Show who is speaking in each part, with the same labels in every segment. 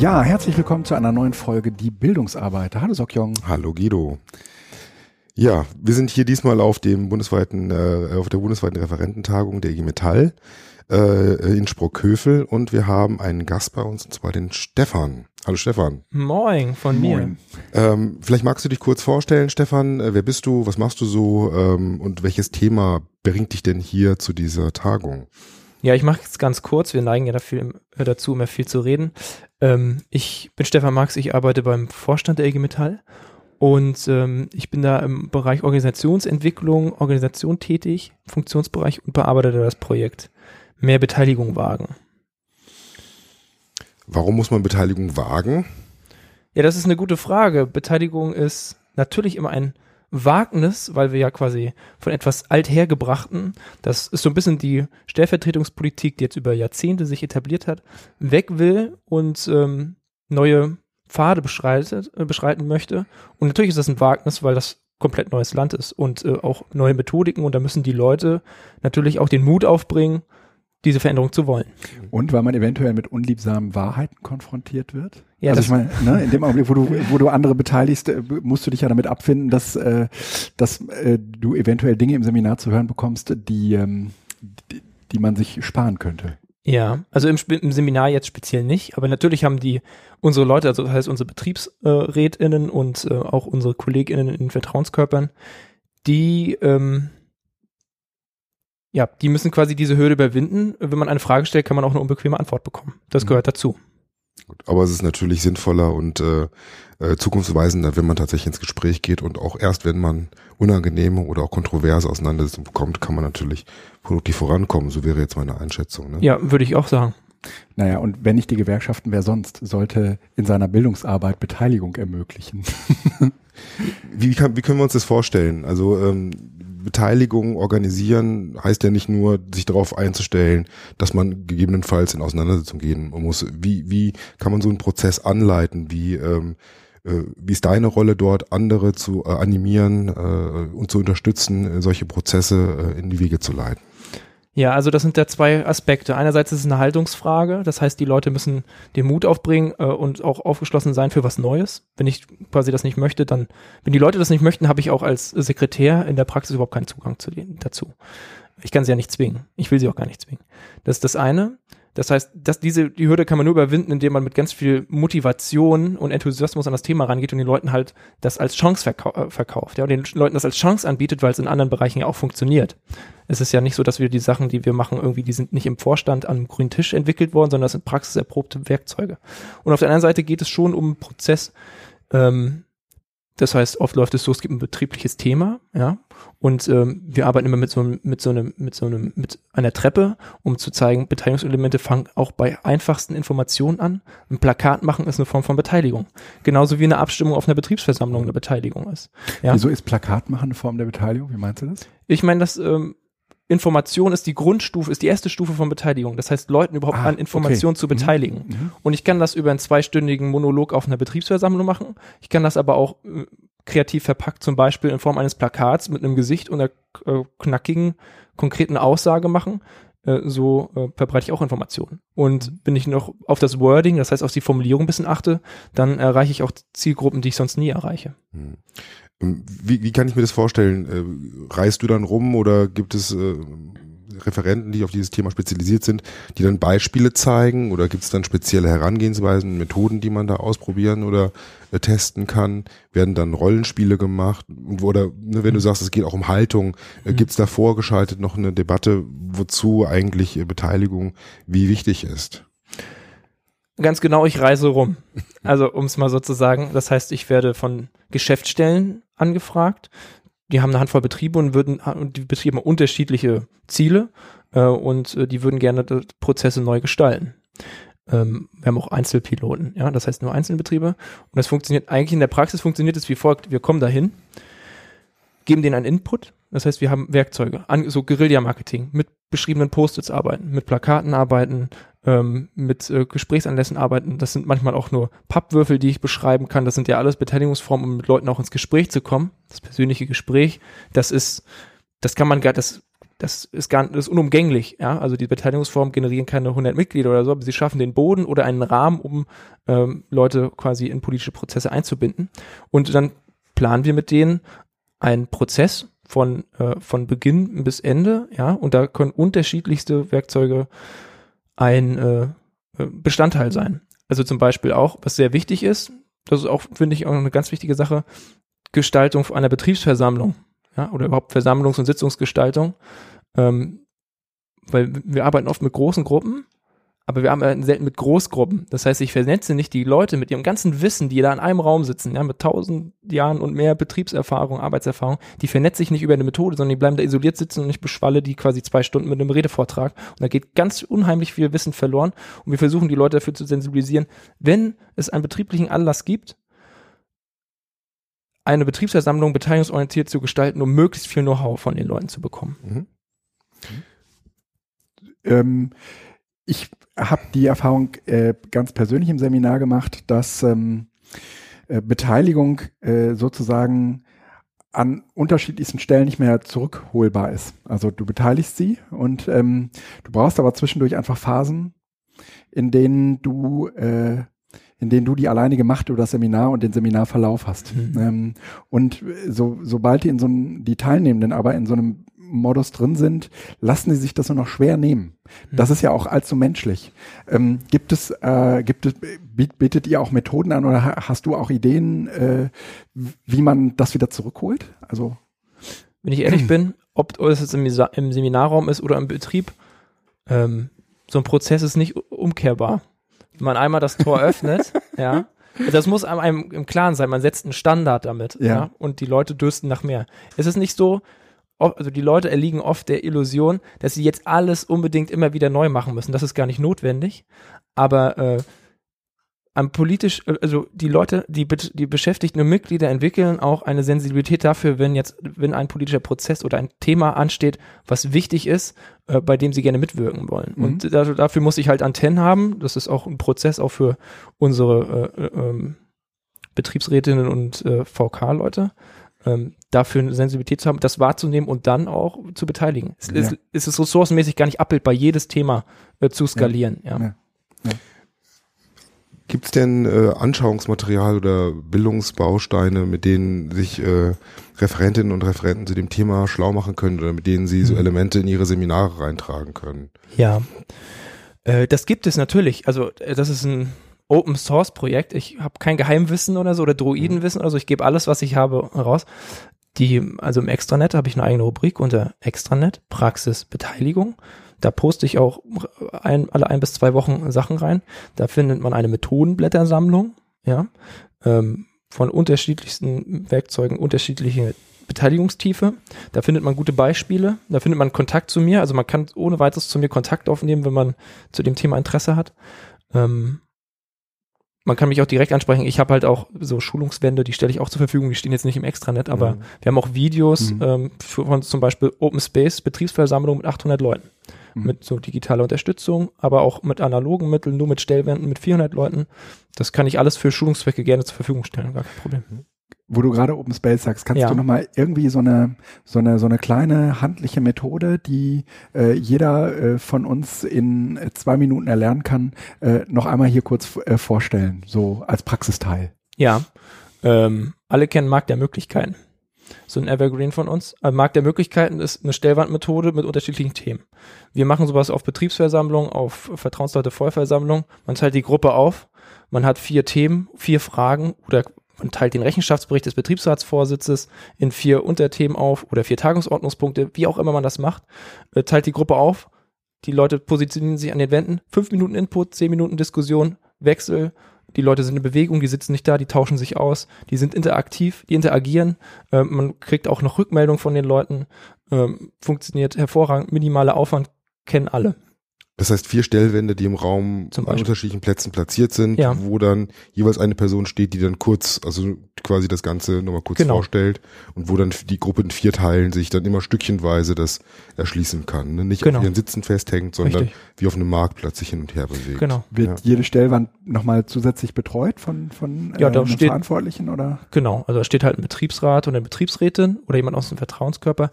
Speaker 1: Ja, herzlich willkommen zu einer neuen Folge Die Bildungsarbeiter. Hallo Sokjong.
Speaker 2: Hallo Guido. Ja, wir sind hier diesmal auf dem bundesweiten, äh, auf der bundesweiten Referententagung der IG Metall äh, in Sprockhövel und wir haben einen Gast bei uns und zwar den Stefan. Hallo Stefan.
Speaker 3: Moin von mir.
Speaker 1: Moin.
Speaker 2: Ähm, vielleicht magst du dich kurz vorstellen, Stefan. Äh, wer bist du? Was machst du so? Ähm, und welches Thema bringt dich denn hier zu dieser Tagung?
Speaker 3: Ja, ich mache es ganz kurz. Wir neigen ja dafür, dazu, immer viel zu reden. Ähm, ich bin Stefan Marx, ich arbeite beim Vorstand der IG Metall und ähm, ich bin da im Bereich Organisationsentwicklung, Organisation tätig, Funktionsbereich und bearbeite da das Projekt Mehr Beteiligung wagen.
Speaker 2: Warum muss man Beteiligung wagen?
Speaker 3: Ja, das ist eine gute Frage. Beteiligung ist natürlich immer ein Wagnis, weil wir ja quasi von etwas althergebrachten, das ist so ein bisschen die Stellvertretungspolitik, die jetzt über Jahrzehnte sich etabliert hat, weg will und ähm, neue Pfade beschreitet, äh, beschreiten möchte. Und natürlich ist das ein Wagnis, weil das komplett neues Land ist und äh, auch neue Methodiken und da müssen die Leute natürlich auch den Mut aufbringen, diese Veränderung zu wollen.
Speaker 1: Und weil man eventuell mit unliebsamen Wahrheiten konfrontiert wird?
Speaker 3: Ja,
Speaker 1: also ich meine, ne, in dem Augenblick, wo du, wo du andere beteiligst, äh, musst du dich ja damit abfinden, dass, äh, dass äh, du eventuell Dinge im Seminar zu hören bekommst, die, ähm, die, die man sich sparen könnte.
Speaker 3: Ja, also im, im Seminar jetzt speziell nicht, aber natürlich haben die unsere Leute, also das heißt unsere BetriebsrätInnen und äh, auch unsere KollegInnen in den Vertrauenskörpern, die ähm, ja, die müssen quasi diese Hürde überwinden. Wenn man eine Frage stellt, kann man auch eine unbequeme Antwort bekommen. Das
Speaker 2: Mhm.
Speaker 3: gehört dazu.
Speaker 2: Gut, aber es ist natürlich sinnvoller und äh, äh, zukunftsweisender, wenn man tatsächlich ins Gespräch geht und auch erst, wenn man unangenehme oder auch kontroverse Auseinandersetzungen bekommt, kann man natürlich produktiv vorankommen. So wäre jetzt meine Einschätzung. Ne?
Speaker 3: Ja, würde ich auch sagen.
Speaker 1: Naja, und wenn nicht die Gewerkschaften, wer sonst, sollte in seiner Bildungsarbeit Beteiligung ermöglichen.
Speaker 2: Wie, kann, wie können wir uns das vorstellen? Also ähm, Beteiligung organisieren heißt ja nicht nur, sich darauf einzustellen, dass man gegebenenfalls in Auseinandersetzung gehen muss. Wie, wie kann man so einen Prozess anleiten? Wie, ähm, äh, wie ist deine Rolle dort, andere zu äh, animieren äh, und zu unterstützen, solche Prozesse äh, in die Wege zu leiten?
Speaker 3: Ja, also das sind da zwei Aspekte. Einerseits ist es eine Haltungsfrage, das heißt, die Leute müssen den Mut aufbringen äh, und auch aufgeschlossen sein für was Neues. Wenn ich quasi das nicht möchte, dann, wenn die Leute das nicht möchten, habe ich auch als Sekretär in der Praxis überhaupt keinen Zugang zu denen, dazu. Ich kann sie ja nicht zwingen. Ich will sie auch gar nicht zwingen. Das ist das eine. Das heißt, dass diese, die Hürde kann man nur überwinden, indem man mit ganz viel Motivation und Enthusiasmus an das Thema rangeht und den Leuten halt das als Chance verkau äh, verkauft, ja, und den Leuten das als Chance anbietet, weil es in anderen Bereichen ja auch funktioniert. Es ist ja nicht so, dass wir die Sachen, die wir machen, irgendwie, die sind nicht im Vorstand an einem grünen Tisch entwickelt worden, sondern das sind praxiserprobte Werkzeuge. Und auf der anderen Seite geht es schon um Prozess, ähm, das heißt, oft läuft es so, es gibt ein betriebliches Thema, ja, und ähm, wir arbeiten immer mit so einem, mit so einem, mit so einem, mit einer Treppe, um zu zeigen, Beteiligungselemente fangen auch bei einfachsten Informationen an. Ein Plakat machen ist eine Form von Beteiligung. Genauso wie eine Abstimmung auf einer Betriebsversammlung eine Beteiligung ist. Ja.
Speaker 1: Wieso ist Plakat machen eine Form der Beteiligung? Wie meinst du das?
Speaker 3: Ich meine, das ähm, Information ist die Grundstufe, ist die erste Stufe von Beteiligung. Das heißt, Leuten überhaupt
Speaker 1: Ah,
Speaker 3: an Informationen
Speaker 1: okay.
Speaker 3: zu beteiligen.
Speaker 1: Mhm.
Speaker 3: Und ich kann das über einen zweistündigen Monolog auf einer Betriebsversammlung machen. Ich kann das aber auch äh, kreativ verpackt, zum Beispiel in Form eines Plakats mit einem Gesicht und einer äh, knackigen, konkreten Aussage machen. Äh, so äh, verbreite ich auch Informationen. Und wenn ich noch auf das Wording, das heißt auf die Formulierung ein bisschen achte, dann erreiche ich auch Zielgruppen, die ich sonst nie erreiche.
Speaker 2: Hm. Ähm, Wie, wie kann ich mir das vorstellen? Äh, Reist du dann rum oder gibt es äh, Referenten, die auf dieses Thema spezialisiert sind, die dann Beispiele zeigen oder gibt es dann spezielle Herangehensweisen, Methoden, die man da ausprobieren oder äh, testen kann? Werden dann Rollenspiele gemacht? Oder ne, wenn du sagst, es geht auch um Haltung, äh,
Speaker 3: Mhm.
Speaker 2: gibt es da vorgeschaltet noch eine Debatte, wozu eigentlich Beteiligung wie wichtig ist?
Speaker 3: Ganz genau, ich reise rum. Also, um es mal so zu sagen. Das heißt, ich werde von Geschäftsstellen angefragt. Die haben eine Handvoll Betriebe und würden, und die Betriebe haben unterschiedliche Ziele, äh, und äh, die würden gerne Prozesse neu gestalten. Ähm, wir haben auch Einzelpiloten, ja, das heißt nur Einzelbetriebe. Und das funktioniert eigentlich in der Praxis funktioniert es wie folgt. Wir kommen dahin, geben denen einen Input. Das heißt, wir haben Werkzeuge, so Guerilla-Marketing, mit beschriebenen Post-its arbeiten, mit Plakaten arbeiten, ähm, mit äh, Gesprächsanlässen arbeiten. Das sind manchmal auch nur Pappwürfel, die ich beschreiben kann. Das sind ja alles Beteiligungsformen, um mit Leuten auch ins Gespräch zu kommen. Das persönliche Gespräch, das ist, das kann man gar, das das ist gar das ist unumgänglich, ja. Also die Beteiligungsformen generieren keine 100 Mitglieder oder so, aber sie schaffen den Boden oder einen Rahmen, um ähm, Leute quasi in politische Prozesse einzubinden. Und dann planen wir mit denen einen Prozess von, äh, von Beginn bis Ende, ja, und da können unterschiedlichste Werkzeuge ein äh, Bestandteil sein. Also zum Beispiel auch, was sehr wichtig ist, das ist auch, finde ich, auch eine ganz wichtige Sache, Gestaltung einer Betriebsversammlung, ja, oder überhaupt Versammlungs- und Sitzungsgestaltung. Ähm, weil wir arbeiten oft mit großen Gruppen, aber wir arbeiten selten mit Großgruppen. Das heißt, ich vernetze nicht die Leute mit ihrem ganzen Wissen, die da in einem Raum sitzen, ja, mit tausend Jahren und mehr Betriebserfahrung, Arbeitserfahrung, die vernetze ich nicht über eine Methode, sondern die bleiben da isoliert sitzen und ich beschwalle die quasi zwei Stunden mit einem Redevortrag. Und da geht ganz unheimlich viel Wissen verloren. Und wir versuchen die Leute dafür zu sensibilisieren, wenn es einen betrieblichen Anlass gibt, eine Betriebsversammlung beteiligungsorientiert zu gestalten, um möglichst viel Know-how von den Leuten zu bekommen.
Speaker 2: Mhm.
Speaker 1: Ähm, ich habe die Erfahrung äh, ganz persönlich im Seminar gemacht, dass ähm, äh, Beteiligung äh, sozusagen an unterschiedlichsten Stellen nicht mehr zurückholbar ist. Also du beteiligst sie und ähm, du brauchst aber zwischendurch einfach Phasen, in denen du äh, in denen du die alleinige Macht über das Seminar und den Seminarverlauf hast.
Speaker 3: Mhm.
Speaker 1: Ähm, und so, sobald die in so einem, die Teilnehmenden aber in so einem Modus drin sind, lassen sie sich das nur noch schwer nehmen. Das ist ja auch allzu menschlich. Ähm, gibt es, äh, gibt es, bietet ihr auch Methoden an oder hast du auch Ideen, äh, wie man das wieder zurückholt? Also
Speaker 3: Wenn ich ehrlich bin, ob es jetzt im, im Seminarraum ist oder im Betrieb, ähm, so ein Prozess ist nicht umkehrbar. Wenn man einmal das Tor öffnet, ja, das muss einem, im Klaren sein, man setzt einen Standard damit,
Speaker 1: Ja.
Speaker 3: ja. und die Leute dürsten nach mehr. Es ist nicht so, also die Leute erliegen oft der Illusion, dass sie jetzt alles unbedingt immer wieder neu machen müssen. Das ist gar nicht notwendig, aber äh, am politisch, äh, also die Leute, die, die beschäftigten und Mitglieder entwickeln auch eine Sensibilität dafür, wenn jetzt, wenn ein politischer Prozess oder ein Thema ansteht, was wichtig ist, äh, bei dem sie gerne mitwirken wollen.
Speaker 1: Mhm.
Speaker 3: Und da, dafür muss ich halt Antennen haben. Das ist auch ein Prozess auch für unsere äh, äh, ähm, Betriebsrätinnen und äh, VK-Leute. Ähm, dafür eine Sensibilität zu haben, das wahrzunehmen und dann auch zu beteiligen. Es,
Speaker 1: Ja.
Speaker 3: ist, es ist ressourcenmäßig gar nicht abbildbar, jedes Thema äh, zu skalieren. Ja.
Speaker 1: Ja.
Speaker 2: Gibt es denn äh, Anschauungsmaterial oder Bildungsbausteine, mit denen sich äh, Referentinnen und Referenten zu dem Thema schlau machen können oder mit denen sie so
Speaker 3: Mhm.
Speaker 2: Elemente in ihre Seminare reintragen können?
Speaker 3: Ja, äh, das gibt es natürlich. Also äh, das ist ein Open Source Projekt. Ich habe kein Geheimwissen oder so oder Droidenwissen oder so. Ich gebe alles, was ich habe, raus. Die, also im Extranet habe ich eine eigene Rubrik unter Extranet Praxis Beteiligung. Da poste ich auch ein, alle ein bis zwei Wochen Sachen rein. Da findet man eine Methodenblättersammlung, ja, ähm, von unterschiedlichsten Werkzeugen, unterschiedliche Beteiligungstiefe. Da findet man gute Beispiele. Da findet man Kontakt zu mir. Also man kann ohne weiteres zu mir Kontakt aufnehmen, wenn man zu dem Thema Interesse hat. Ähm, man kann mich auch direkt ansprechen. Ich habe halt auch so Schulungswände, die stelle ich auch zur Verfügung. Die stehen jetzt nicht im Extranet, aber
Speaker 2: Mhm.
Speaker 3: wir haben auch Videos
Speaker 1: Mhm.
Speaker 3: ähm, von zum Beispiel Open Space Betriebsversammlung mit 800 Leuten.
Speaker 1: Mhm.
Speaker 3: Mit so digitaler Unterstützung, aber auch mit analogen Mitteln, nur mit Stellwänden mit 400 Leuten. Das kann ich alles für Schulungszwecke gerne zur Verfügung stellen, gar kein Problem.
Speaker 1: Wo du gerade Open Space sagst, kannst
Speaker 3: Ja.
Speaker 1: du noch mal irgendwie so eine so eine so eine kleine handliche Methode, die äh, jeder äh, von uns in zwei Minuten erlernen kann, äh, noch einmal hier kurz äh, vorstellen, so als Praxisteil.
Speaker 3: Ja, ähm, alle kennen Markt der Möglichkeiten. So ein Evergreen von uns. Äh, Markt der Möglichkeiten ist eine Stellwandmethode mit unterschiedlichen Themen. Wir machen sowas auf Betriebsversammlungen, auf Vertrauensleute Vollversammlungen. Man teilt die Gruppe auf. Man hat vier Themen, vier Fragen oder man teilt den Rechenschaftsbericht des Betriebsratsvorsitzes in vier Unterthemen auf oder vier Tagesordnungspunkte, wie auch immer man das macht, äh, teilt die Gruppe auf. Die Leute positionieren sich an den Wänden. Fünf Minuten Input, zehn Minuten Diskussion, Wechsel, die Leute sind in Bewegung, die sitzen nicht da, die tauschen sich aus, die sind interaktiv, die interagieren. Ähm, man kriegt auch noch Rückmeldung von den Leuten. Ähm, funktioniert hervorragend, minimaler Aufwand, kennen alle.
Speaker 2: Das heißt vier Stellwände, die im Raum
Speaker 3: Zum
Speaker 2: an unterschiedlichen Plätzen platziert sind,
Speaker 3: Ja.
Speaker 2: wo dann jeweils eine Person steht, die dann kurz, also quasi das Ganze nochmal kurz
Speaker 3: Genau.
Speaker 2: vorstellt und wo dann die Gruppe in vier Teilen sich dann immer stückchenweise das erschließen kann. Ne? Nicht
Speaker 3: Genau.
Speaker 2: auf ihren Sitzen festhängt, sondern
Speaker 3: Richtig.
Speaker 2: wie auf einem Marktplatz sich hin und her bewegt.
Speaker 3: Genau,
Speaker 1: Wird
Speaker 2: Ja.
Speaker 1: jede Stellwand nochmal zusätzlich betreut von, von
Speaker 3: Ja, da
Speaker 1: einem
Speaker 3: steht-
Speaker 1: Verantwortlichen oder?
Speaker 3: genau. Also da steht halt ein Betriebsrat und eine Betriebsrätin oder jemand aus dem Vertrauenskörper.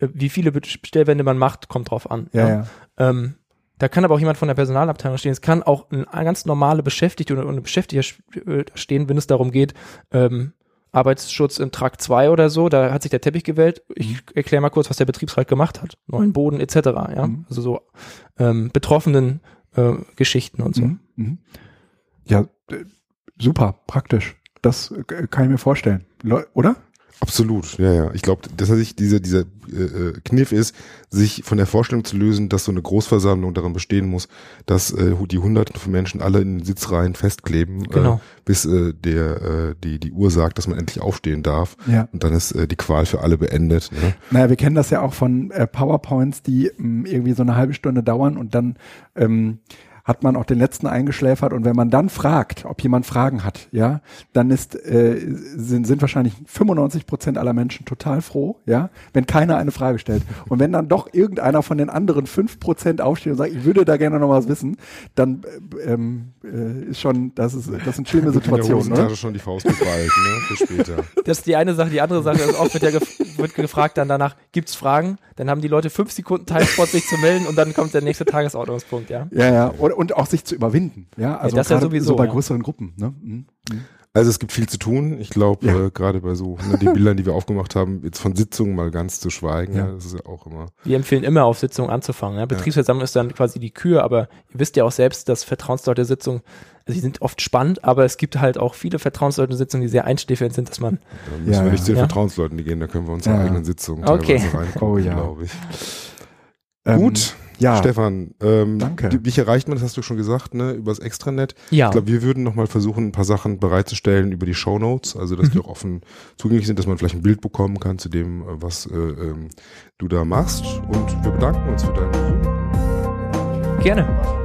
Speaker 3: äh, wie viele Bestellwände man macht, kommt drauf an.
Speaker 1: Ja, ja.
Speaker 3: Ähm, da kann aber auch jemand von der Personalabteilung stehen. Es kann auch ein ganz normale Beschäftigte oder eine Beschäftigte äh, stehen, wenn es darum geht, ähm, Arbeitsschutz in Trakt 2 oder so, da hat sich der Teppich gewählt. Ich
Speaker 1: Mhm.
Speaker 3: erkläre mal kurz, was der Betriebsrat gemacht hat. Neuen Boden etc. Ja,
Speaker 1: Mhm.
Speaker 3: also so ähm, betroffenen äh, Geschichten und so.
Speaker 1: Mhm. Mhm. Ja, super, praktisch. Das äh, kann ich mir vorstellen. Leu- Oder?
Speaker 2: Absolut, ja, ja. Ich glaube, dass sich dieser dieser äh, äh, Kniff ist, sich von der Vorstellung zu lösen, dass so eine Großversammlung daran bestehen muss, dass äh, die Hunderten von Menschen alle in den Sitzreihen festkleben,
Speaker 3: Genau.
Speaker 2: äh, bis äh, der äh, die die Uhr sagt, dass man endlich aufstehen darf.
Speaker 1: Ja.
Speaker 2: Und dann ist äh, die Qual für alle beendet. Ne?
Speaker 1: Naja, wir kennen das ja auch von äh, PowerPoints, die ähm, irgendwie so eine halbe Stunde dauern und dann ähm, hat man auch den letzten eingeschläfert und wenn man dann fragt, ob jemand Fragen hat, ja, dann ist äh, sind, sind wahrscheinlich 95 Prozent aller Menschen total froh, ja, wenn keiner eine Frage stellt. Und wenn dann doch irgendeiner von den anderen 5 Prozent aufsteht und sagt, ich würde da gerne noch was wissen, dann äh, ähm, äh, ist schon, das ist das sind schlimme Situationen, oder?
Speaker 2: schon die Faust geballt, ne? Für später.
Speaker 3: Das ist die eine Sache. Die andere Sache ist oft wird ja gef wird gefragt dann danach, gibt's Fragen? Dann haben die Leute fünf Sekunden Timespot, sich zu melden und dann kommt der nächste Tagesordnungspunkt, ja.
Speaker 1: Ja, ja, und, und auch sich zu überwinden, ja, also
Speaker 3: das ja
Speaker 1: gerade
Speaker 3: sowieso,
Speaker 1: so bei
Speaker 3: ja.
Speaker 1: größeren Gruppen, ne? Mhm. Mhm.
Speaker 2: Also es gibt viel zu tun. Ich glaube,
Speaker 1: Ja.
Speaker 2: äh, gerade bei so ne, die Bildern, die wir aufgemacht haben, jetzt von Sitzungen mal ganz zu schweigen,
Speaker 1: Ja.
Speaker 2: ja. das ist ja auch immer.
Speaker 3: Wir empfehlen immer auf Sitzungen anzufangen. Ja. Betriebsversammlung ist dann quasi die Kür, aber ihr wisst ja auch selbst, dass Vertrauensleute Sitzungen, also die sind oft spannend, aber es gibt halt auch viele Vertrauensleute Sitzungen, die sehr einschläfernd sind, dass man,
Speaker 2: Da müssen
Speaker 1: Ja,
Speaker 2: wir nicht zu den
Speaker 3: ja.
Speaker 2: Vertrauensleuten gehen, da können wir unsere
Speaker 1: Ja.
Speaker 2: eigenen Sitzungen
Speaker 3: Okay.
Speaker 2: teilweise reingucken,
Speaker 1: Oh ja.
Speaker 2: glaube ich.
Speaker 1: Ähm,
Speaker 2: Gut,
Speaker 1: ja,
Speaker 2: Stefan, ähm,
Speaker 1: Danke.
Speaker 2: die- Wie erreicht man, das hast du schon gesagt, ne, übers Extranet.
Speaker 3: ja,
Speaker 2: Ich glaube, wir würden nochmal versuchen, ein paar Sachen bereitzustellen über die Shownotes, also dass
Speaker 1: Mhm.
Speaker 2: die auch offen zugänglich sind, dass man vielleicht ein Bild bekommen kann zu dem, äh, was äh, ähm, du da machst. Und wir bedanken uns für deinen Besuch.
Speaker 3: gerne.